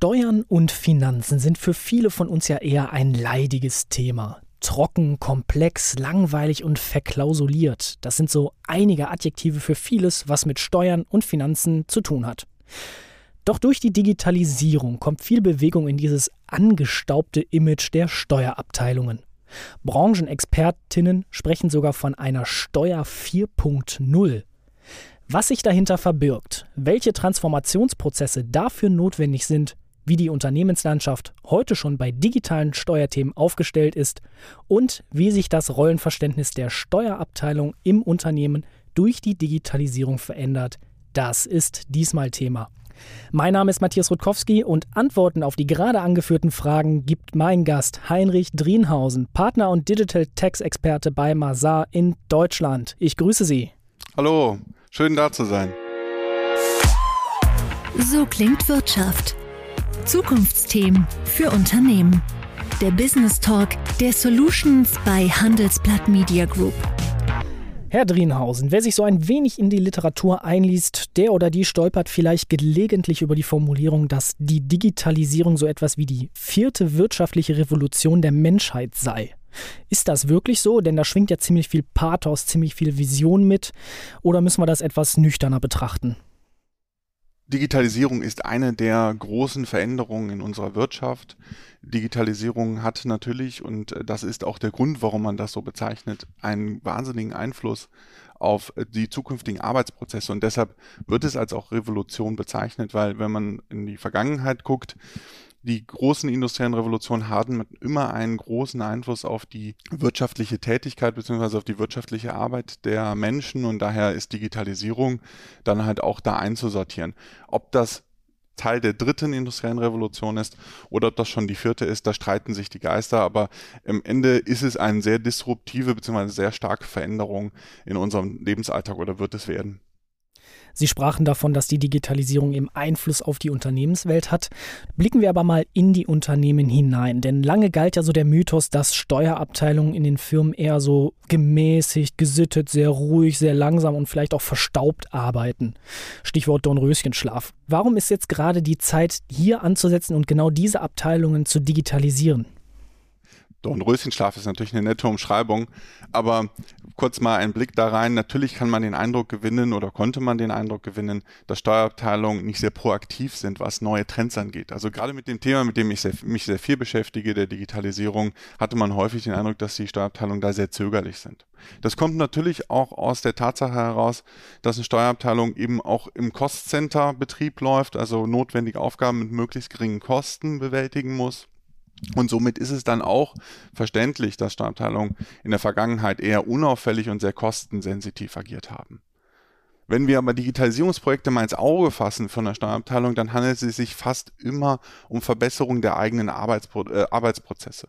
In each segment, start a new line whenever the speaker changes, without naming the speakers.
Steuern und Finanzen sind für viele von uns ja eher ein leidiges Thema. Trocken, komplex, langweilig und verklausuliert. Das sind so einige Adjektive für vieles, was mit Steuern und Finanzen zu tun hat. Doch durch die Digitalisierung kommt viel Bewegung in dieses angestaubte Image der Steuerabteilungen. Branchenexpertinnen sprechen sogar von einer Steuer 4.0. Was sich dahinter verbirgt, welche Transformationsprozesse dafür notwendig sind, wie die Unternehmenslandschaft heute schon bei digitalen Steuerthemen aufgestellt ist und wie sich das Rollenverständnis der Steuerabteilung im Unternehmen durch die Digitalisierung verändert, das ist diesmal Thema. Mein Name ist Matthias Rutkowski und Antworten auf die gerade angeführten Fragen gibt mein Gast Heinrich Drienhausen, Partner und Digital Tax Experte bei Mazar in Deutschland. Ich grüße Sie.
Hallo, schön da zu sein.
So klingt Wirtschaft. Zukunftsthemen für Unternehmen. Der Business Talk der Solutions bei Handelsblatt Media Group.
Herr Drienhausen, wer sich so ein wenig in die Literatur einliest, der oder die stolpert vielleicht gelegentlich über die Formulierung, dass die Digitalisierung so etwas wie die vierte wirtschaftliche Revolution der Menschheit sei. Ist das wirklich so? Denn da schwingt ja ziemlich viel Pathos, ziemlich viel Vision mit. Oder müssen wir das etwas nüchterner betrachten?
Digitalisierung ist eine der großen Veränderungen in unserer Wirtschaft. Digitalisierung hat natürlich, und äh, das ist auch der Grund, warum man das so bezeichnet, einen wahnsinnigen Einfluss auf die zukünftigen Arbeitsprozesse. Und deshalb wird es als auch Revolution bezeichnet, weil wenn man in die Vergangenheit guckt, die großen industriellen Revolutionen hatten immer einen großen Einfluss auf die wirtschaftliche Tätigkeit bzw. auf die wirtschaftliche Arbeit der Menschen und daher ist Digitalisierung dann halt auch da einzusortieren. Ob das Teil der dritten industriellen Revolution ist oder ob das schon die vierte ist, da streiten sich die Geister, aber am Ende ist es eine sehr disruptive bzw. sehr starke Veränderung in unserem Lebensalltag oder wird es werden.
Sie sprachen davon, dass die Digitalisierung eben Einfluss auf die Unternehmenswelt hat. Blicken wir aber mal in die Unternehmen hinein, denn lange galt ja so der Mythos, dass Steuerabteilungen in den Firmen eher so gemäßigt, gesittet, sehr ruhig, sehr langsam und vielleicht auch verstaubt arbeiten. Stichwort Dornröschenschlaf. Warum ist jetzt gerade die Zeit, hier anzusetzen und genau diese Abteilungen zu digitalisieren?
Dornröschenschlaf ist natürlich eine nette Umschreibung, aber kurz mal ein Blick da rein. Natürlich kann man den Eindruck gewinnen oder konnte man den Eindruck gewinnen, dass Steuerabteilungen nicht sehr proaktiv sind, was neue Trends angeht. Also gerade mit dem Thema, mit dem ich sehr, mich sehr viel beschäftige, der Digitalisierung, hatte man häufig den Eindruck, dass die Steuerabteilungen da sehr zögerlich sind. Das kommt natürlich auch aus der Tatsache heraus, dass eine Steuerabteilung eben auch im Cost-Center-Betrieb läuft, also notwendige Aufgaben mit möglichst geringen Kosten bewältigen muss und somit ist es dann auch verständlich, dass Steuerabteilungen in der Vergangenheit eher unauffällig und sehr kostensensitiv agiert haben. Wenn wir aber Digitalisierungsprojekte mal ins Auge fassen von der Steuerabteilung, dann handelt es sich fast immer um Verbesserung der eigenen Arbeitspro äh, Arbeitsprozesse.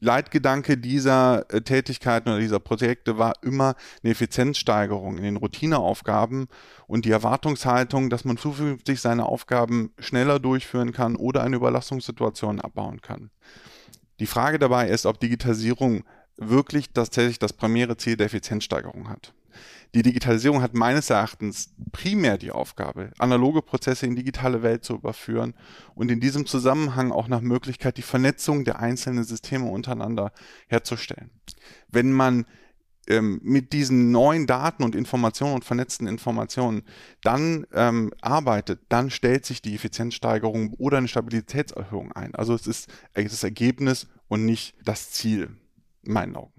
Leitgedanke dieser äh, Tätigkeiten oder dieser Projekte war immer eine Effizienzsteigerung in den Routineaufgaben und die Erwartungshaltung, dass man zukünftig seine Aufgaben schneller durchführen kann oder eine Überlastungssituation abbauen kann. Die Frage dabei ist, ob Digitalisierung wirklich tatsächlich das primäre Ziel der Effizienzsteigerung hat. Die Digitalisierung hat meines Erachtens primär die Aufgabe, analoge Prozesse in digitale Welt zu überführen und in diesem Zusammenhang auch nach Möglichkeit die Vernetzung der einzelnen Systeme untereinander herzustellen. Wenn man ähm, mit diesen neuen Daten und Informationen und vernetzten Informationen dann ähm, arbeitet, dann stellt sich die Effizienzsteigerung oder eine Stabilitätserhöhung ein. Also es ist das Ergebnis und nicht das Ziel, in meinen Augen.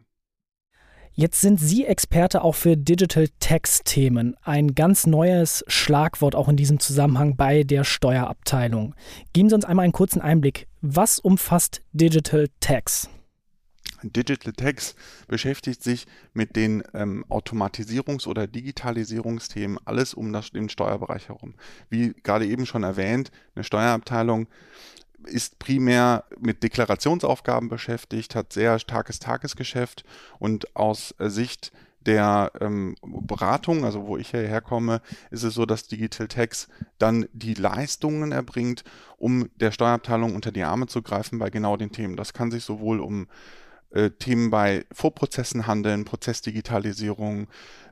Jetzt sind Sie Experte auch für Digital Tax Themen. Ein ganz neues Schlagwort auch in diesem Zusammenhang bei der Steuerabteilung. Geben Sie uns einmal einen kurzen Einblick. Was umfasst Digital Tax?
Digital Tax beschäftigt sich mit den ähm, Automatisierungs- oder Digitalisierungsthemen, alles um das, den Steuerbereich herum. Wie gerade eben schon erwähnt, eine Steuerabteilung ist primär mit Deklarationsaufgaben beschäftigt, hat sehr starkes Tagesgeschäft und aus Sicht der ähm, Beratung, also wo ich hierher komme, ist es so, dass Digital Tax dann die Leistungen erbringt, um der Steuerabteilung unter die Arme zu greifen bei genau den Themen. Das kann sich sowohl um äh, Themen bei Vorprozessen handeln, Prozessdigitalisierung,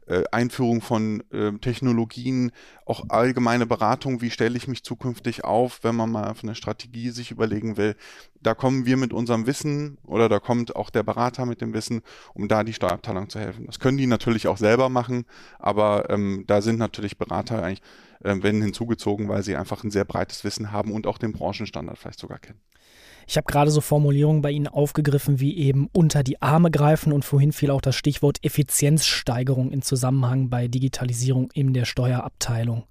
äh, Einführung von äh, Technologien, auch allgemeine Beratung, wie stelle ich mich zukünftig auf, wenn man mal eine Strategie sich überlegen will. Da kommen wir mit unserem Wissen oder da kommt auch der Berater mit dem Wissen, um da die Steuerabteilung zu helfen. Das können die natürlich auch selber machen, aber ähm, da sind natürlich Berater eigentlich, äh, werden hinzugezogen, weil sie einfach ein sehr breites Wissen haben und auch den Branchenstandard vielleicht sogar kennen.
Ich habe gerade so Formulierungen bei Ihnen aufgegriffen wie eben unter die Arme greifen und vorhin fiel auch das Stichwort Effizienzsteigerung in Zusammenhang bei Digitalisierung in der Steuerabteilung.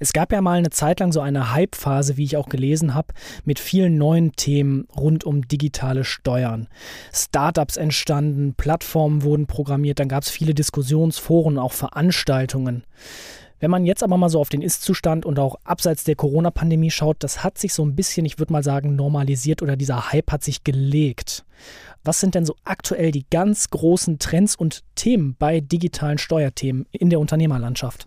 Es gab ja mal eine Zeit lang so eine Hype-Phase, wie ich auch gelesen habe, mit vielen neuen Themen rund um digitale Steuern. Startups entstanden, Plattformen wurden programmiert, dann gab es viele Diskussionsforen, auch Veranstaltungen. Wenn man jetzt aber mal so auf den Ist-Zustand und auch abseits der Corona-Pandemie schaut, das hat sich so ein bisschen, ich würde mal sagen, normalisiert oder dieser Hype hat sich gelegt. Was sind denn so aktuell die ganz großen Trends und Themen bei digitalen Steuerthemen in der Unternehmerlandschaft?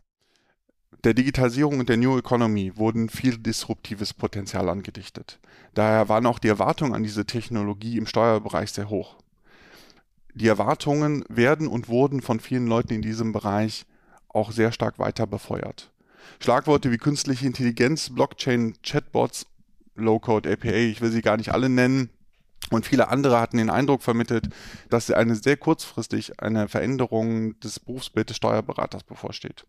Der Digitalisierung und der New Economy wurden viel disruptives Potenzial angedichtet. Daher waren auch die Erwartungen an diese Technologie im Steuerbereich sehr hoch. Die Erwartungen werden und wurden von vielen Leuten in diesem Bereich auch sehr stark weiter befeuert. Schlagworte wie künstliche Intelligenz, Blockchain, Chatbots, Low-Code APA, ich will sie gar nicht alle nennen, und viele andere hatten den Eindruck vermittelt, dass eine sehr kurzfristig eine Veränderung des Berufsbildes Steuerberaters bevorsteht.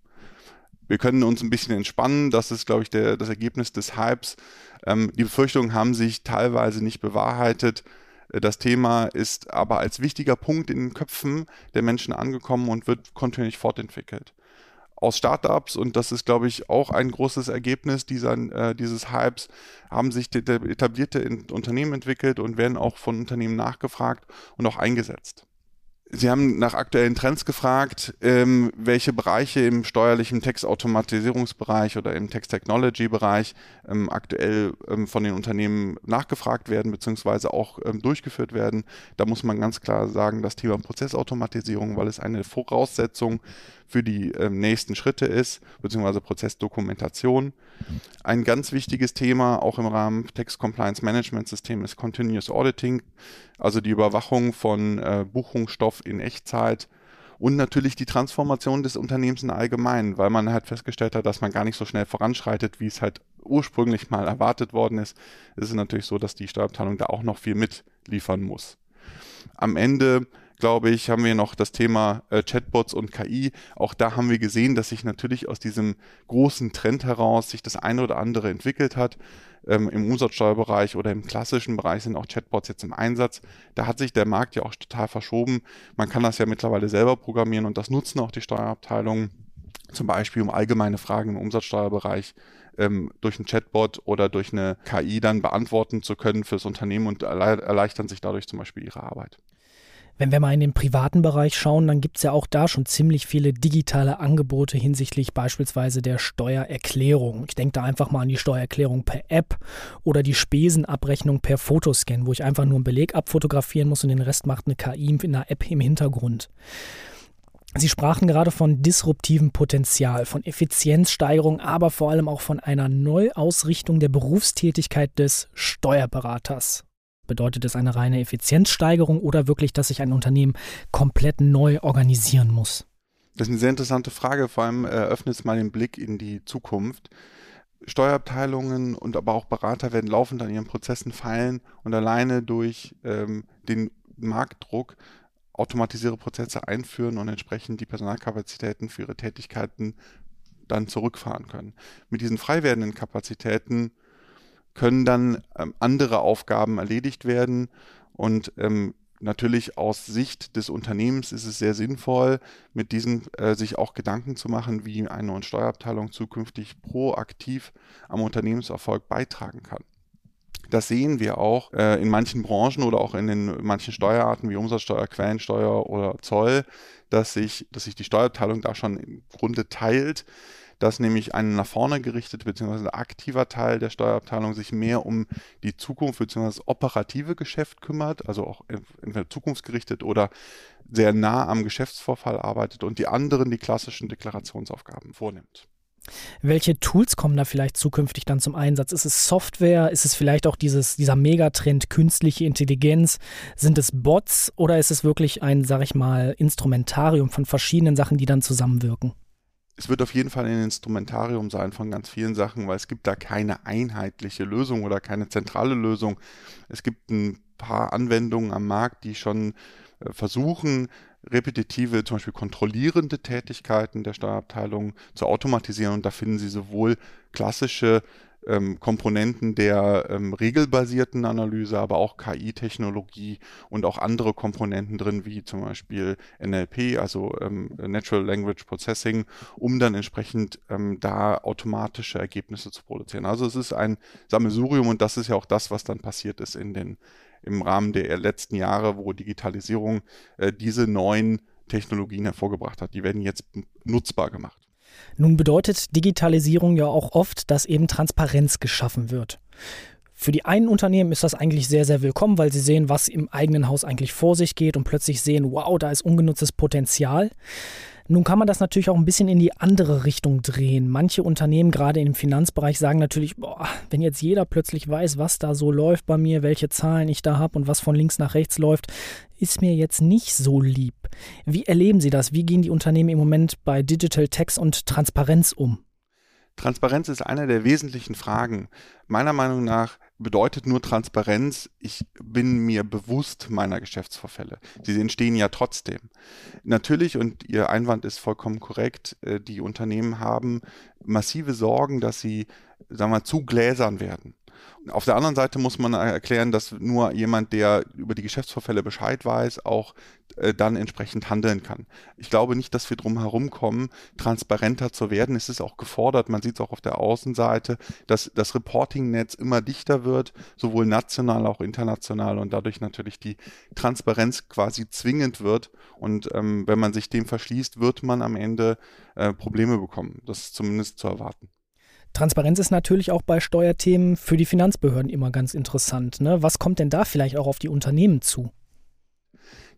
Wir können uns ein bisschen entspannen, das ist, glaube ich, der, das Ergebnis des Hypes. Ähm, die Befürchtungen haben sich teilweise nicht bewahrheitet. Das Thema ist aber als wichtiger Punkt in den Köpfen der Menschen angekommen und wird kontinuierlich fortentwickelt aus Startups und das ist, glaube ich, auch ein großes Ergebnis dieser, äh, dieses Hypes, haben sich etablierte Unternehmen entwickelt und werden auch von Unternehmen nachgefragt und auch eingesetzt. Sie haben nach aktuellen Trends gefragt, ähm, welche Bereiche im steuerlichen Textautomatisierungsbereich oder im Text-Technology-Bereich ähm, aktuell ähm, von den Unternehmen nachgefragt werden beziehungsweise auch ähm, durchgeführt werden. Da muss man ganz klar sagen, das Thema Prozessautomatisierung, weil es eine Voraussetzung für die ähm, nächsten Schritte ist, beziehungsweise Prozessdokumentation. Ein ganz wichtiges Thema auch im Rahmen Text Compliance Management System ist Continuous Auditing, also die Überwachung von äh, Buchungsstoff in Echtzeit und natürlich die Transformation des Unternehmens in allgemein, weil man halt festgestellt hat, dass man gar nicht so schnell voranschreitet, wie es halt ursprünglich mal erwartet worden ist. Es ist natürlich so, dass die Steuerabteilung da auch noch viel mitliefern muss. Am Ende glaube ich, haben wir noch das Thema äh, Chatbots und KI. Auch da haben wir gesehen, dass sich natürlich aus diesem großen Trend heraus sich das eine oder andere entwickelt hat. Ähm, Im Umsatzsteuerbereich oder im klassischen Bereich sind auch Chatbots jetzt im Einsatz. Da hat sich der Markt ja auch total verschoben. Man kann das ja mittlerweile selber programmieren und das nutzen auch die Steuerabteilungen. Zum Beispiel um allgemeine Fragen im Umsatzsteuerbereich ähm, durch einen Chatbot oder durch eine KI dann beantworten zu können fürs Unternehmen und erleichtern sich dadurch zum Beispiel ihre Arbeit.
Wenn wir mal in den privaten Bereich schauen, dann gibt es ja auch da schon ziemlich viele digitale Angebote hinsichtlich beispielsweise der Steuererklärung. Ich denke da einfach mal an die Steuererklärung per App oder die Spesenabrechnung per Fotoscan, wo ich einfach nur einen Beleg abfotografieren muss und den Rest macht eine KI in einer App im Hintergrund. Sie sprachen gerade von disruptivem Potenzial, von Effizienzsteigerung, aber vor allem auch von einer Neuausrichtung der Berufstätigkeit des Steuerberaters. Bedeutet es eine reine Effizienzsteigerung oder wirklich, dass sich ein Unternehmen komplett neu organisieren muss?
Das ist eine sehr interessante Frage. Vor allem eröffnet es mal den Blick in die Zukunft. Steuerabteilungen und aber auch Berater werden laufend an ihren Prozessen feilen und alleine durch ähm, den Marktdruck automatisierte Prozesse einführen und entsprechend die Personalkapazitäten für ihre Tätigkeiten dann zurückfahren können. Mit diesen frei werdenden Kapazitäten können dann ähm, andere Aufgaben erledigt werden und ähm, natürlich aus Sicht des Unternehmens ist es sehr sinnvoll, mit diesen äh, sich auch Gedanken zu machen, wie eine neue Steuerabteilung zukünftig proaktiv am Unternehmenserfolg beitragen kann. Das sehen wir auch äh, in manchen Branchen oder auch in den manchen Steuerarten wie Umsatzsteuer, Quellensteuer oder Zoll, dass sich, dass sich die Steuerabteilung da schon im Grunde teilt dass nämlich ein nach vorne gerichtet bzw. aktiver Teil der Steuerabteilung sich mehr um die Zukunft bzw. das operative Geschäft kümmert, also auch entweder zukunftsgerichtet oder sehr nah am Geschäftsvorfall arbeitet und die anderen die klassischen Deklarationsaufgaben vornimmt.
Welche Tools kommen da vielleicht zukünftig dann zum Einsatz? Ist es Software? Ist es vielleicht auch dieses, dieser Megatrend künstliche Intelligenz? Sind es Bots oder ist es wirklich ein, sag ich mal, Instrumentarium von verschiedenen Sachen, die dann zusammenwirken?
Es wird auf jeden Fall ein Instrumentarium sein von ganz vielen Sachen, weil es gibt da keine einheitliche Lösung oder keine zentrale Lösung. Es gibt ein paar Anwendungen am Markt, die schon äh, versuchen, repetitive, zum Beispiel kontrollierende Tätigkeiten der Steuerabteilung zu automatisieren. Und da finden Sie sowohl klassische ähm, Komponenten der ähm, regelbasierten Analyse, aber auch KI-Technologie und auch andere Komponenten drin, wie zum Beispiel NLP, also ähm, Natural Language Processing, um dann entsprechend ähm, da automatische Ergebnisse zu produzieren. Also es ist ein Sammelsurium und das ist ja auch das, was dann passiert ist in den im Rahmen der letzten Jahre, wo Digitalisierung äh, diese neuen Technologien hervorgebracht hat. Die werden jetzt nutzbar gemacht.
Nun bedeutet Digitalisierung ja auch oft, dass eben Transparenz geschaffen wird. Für die einen Unternehmen ist das eigentlich sehr, sehr willkommen, weil sie sehen, was im eigenen Haus eigentlich vor sich geht und plötzlich sehen, wow, da ist ungenutztes Potenzial. Nun kann man das natürlich auch ein bisschen in die andere Richtung drehen. Manche Unternehmen, gerade im Finanzbereich, sagen natürlich, boah, wenn jetzt jeder plötzlich weiß, was da so läuft bei mir, welche Zahlen ich da habe und was von links nach rechts läuft, ist mir jetzt nicht so lieb. Wie erleben Sie das? Wie gehen die Unternehmen im Moment bei Digital Tax und Transparenz um?
Transparenz ist eine der wesentlichen Fragen. Meiner Meinung nach bedeutet nur Transparenz, ich bin mir bewusst meiner Geschäftsvorfälle. Sie entstehen ja trotzdem. Natürlich, und Ihr Einwand ist vollkommen korrekt, äh, die Unternehmen haben massive Sorgen, dass sie, sagen wir, zu gläsern werden. Auf der anderen Seite muss man erklären, dass nur jemand, der über die Geschäftsvorfälle Bescheid weiß, auch äh, dann entsprechend handeln kann. Ich glaube nicht, dass wir drum herum kommen, transparenter zu werden. Es ist auch gefordert, man sieht es auch auf der Außenseite, dass das Reporting-Netz immer dichter wird, sowohl national auch international und dadurch natürlich die Transparenz quasi zwingend wird. Und ähm, wenn man sich dem verschließt, wird man am Ende äh, Probleme bekommen. Das ist zumindest zu erwarten.
Transparenz ist natürlich auch bei Steuerthemen für die Finanzbehörden immer ganz interessant. Ne? Was kommt denn da vielleicht auch auf die Unternehmen zu?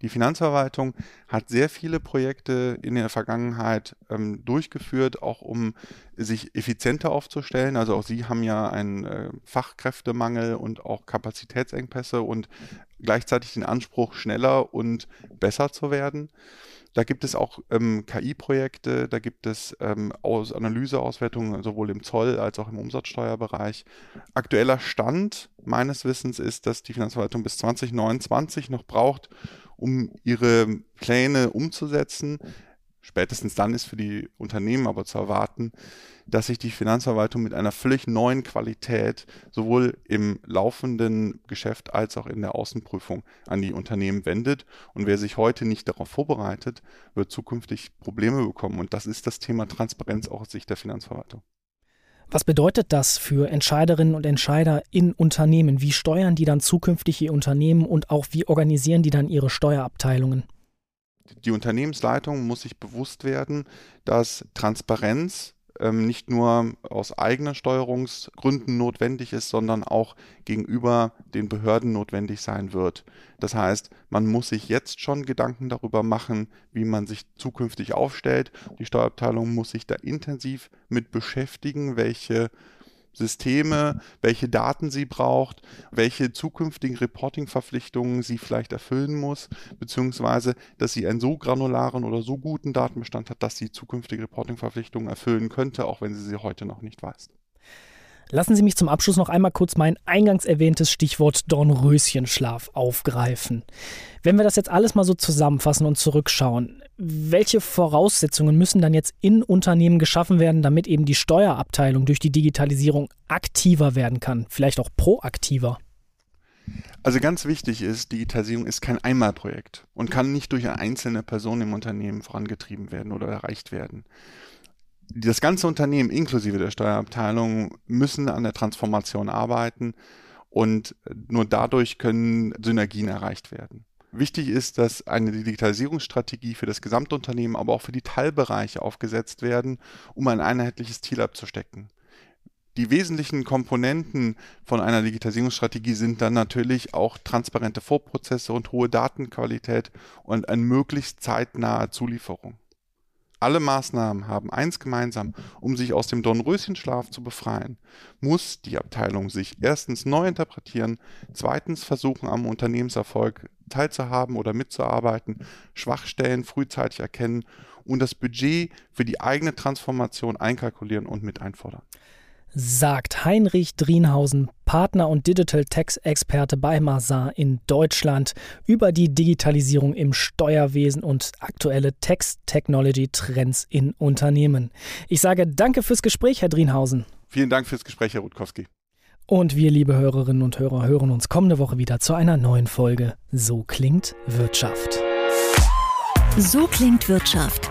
Die Finanzverwaltung hat sehr viele Projekte in der Vergangenheit ähm, durchgeführt, auch um sich effizienter aufzustellen. Also auch Sie haben ja einen äh, Fachkräftemangel und auch Kapazitätsengpässe und gleichzeitig den Anspruch, schneller und besser zu werden. Da gibt es auch ähm, KI-Projekte, da gibt es ähm, Aus Analyseauswertungen sowohl im Zoll als auch im Umsatzsteuerbereich. Aktueller Stand meines Wissens ist, dass die Finanzverwaltung bis 2029 noch braucht, um ihre Pläne umzusetzen. Spätestens dann ist für die Unternehmen aber zu erwarten, dass sich die Finanzverwaltung mit einer völlig neuen Qualität sowohl im laufenden Geschäft als auch in der Außenprüfung an die Unternehmen wendet. Und wer sich heute nicht darauf vorbereitet, wird zukünftig Probleme bekommen. Und das ist das Thema Transparenz auch aus Sicht der Finanzverwaltung.
Was bedeutet das für Entscheiderinnen und Entscheider in Unternehmen? Wie steuern die dann zukünftig ihr Unternehmen und auch wie organisieren die dann ihre Steuerabteilungen?
Die Unternehmensleitung muss sich bewusst werden, dass Transparenz ähm, nicht nur aus eigenen Steuerungsgründen notwendig ist, sondern auch gegenüber den Behörden notwendig sein wird. Das heißt, man muss sich jetzt schon Gedanken darüber machen, wie man sich zukünftig aufstellt. Die Steuerabteilung muss sich da intensiv mit beschäftigen, welche Systeme, welche Daten sie braucht, welche zukünftigen Reporting-Verpflichtungen sie vielleicht erfüllen muss, beziehungsweise dass sie einen so granularen oder so guten Datenbestand hat, dass sie zukünftige Reporting-Verpflichtungen erfüllen könnte, auch wenn sie sie heute noch nicht weiß.
Lassen Sie mich zum Abschluss noch einmal kurz mein eingangs erwähntes Stichwort Dornröschenschlaf aufgreifen. Wenn wir das jetzt alles mal so zusammenfassen und zurückschauen, welche Voraussetzungen müssen dann jetzt in Unternehmen geschaffen werden, damit eben die Steuerabteilung durch die Digitalisierung aktiver werden kann, vielleicht auch proaktiver?
Also ganz wichtig ist, Digitalisierung ist kein Einmalprojekt und kann nicht durch eine einzelne Person im Unternehmen vorangetrieben werden oder erreicht werden das ganze Unternehmen inklusive der Steuerabteilung müssen an der Transformation arbeiten und nur dadurch können Synergien erreicht werden. Wichtig ist, dass eine Digitalisierungsstrategie für das Gesamtunternehmen, aber auch für die Teilbereiche aufgesetzt werden, um ein einheitliches Ziel abzustecken. Die wesentlichen Komponenten von einer Digitalisierungsstrategie sind dann natürlich auch transparente Vorprozesse und hohe Datenqualität und eine möglichst zeitnahe Zulieferung. Alle Maßnahmen haben eins gemeinsam, um sich aus dem Dornröschenschlaf zu befreien, muss die Abteilung sich erstens neu interpretieren, zweitens versuchen am Unternehmenserfolg teilzuhaben oder mitzuarbeiten, Schwachstellen frühzeitig erkennen und das Budget für die eigene Transformation einkalkulieren und mit einfordern
sagt Heinrich Drienhausen, Partner und Digital Tax-Experte bei Mazar in Deutschland, über die Digitalisierung im Steuerwesen und aktuelle Tax-Technology-Trends in Unternehmen. Ich sage danke fürs Gespräch, Herr Drienhausen.
Vielen Dank fürs Gespräch, Herr Rutkowski.
Und wir, liebe Hörerinnen und Hörer, hören uns kommende Woche wieder zu einer neuen Folge So klingt Wirtschaft.
So klingt Wirtschaft.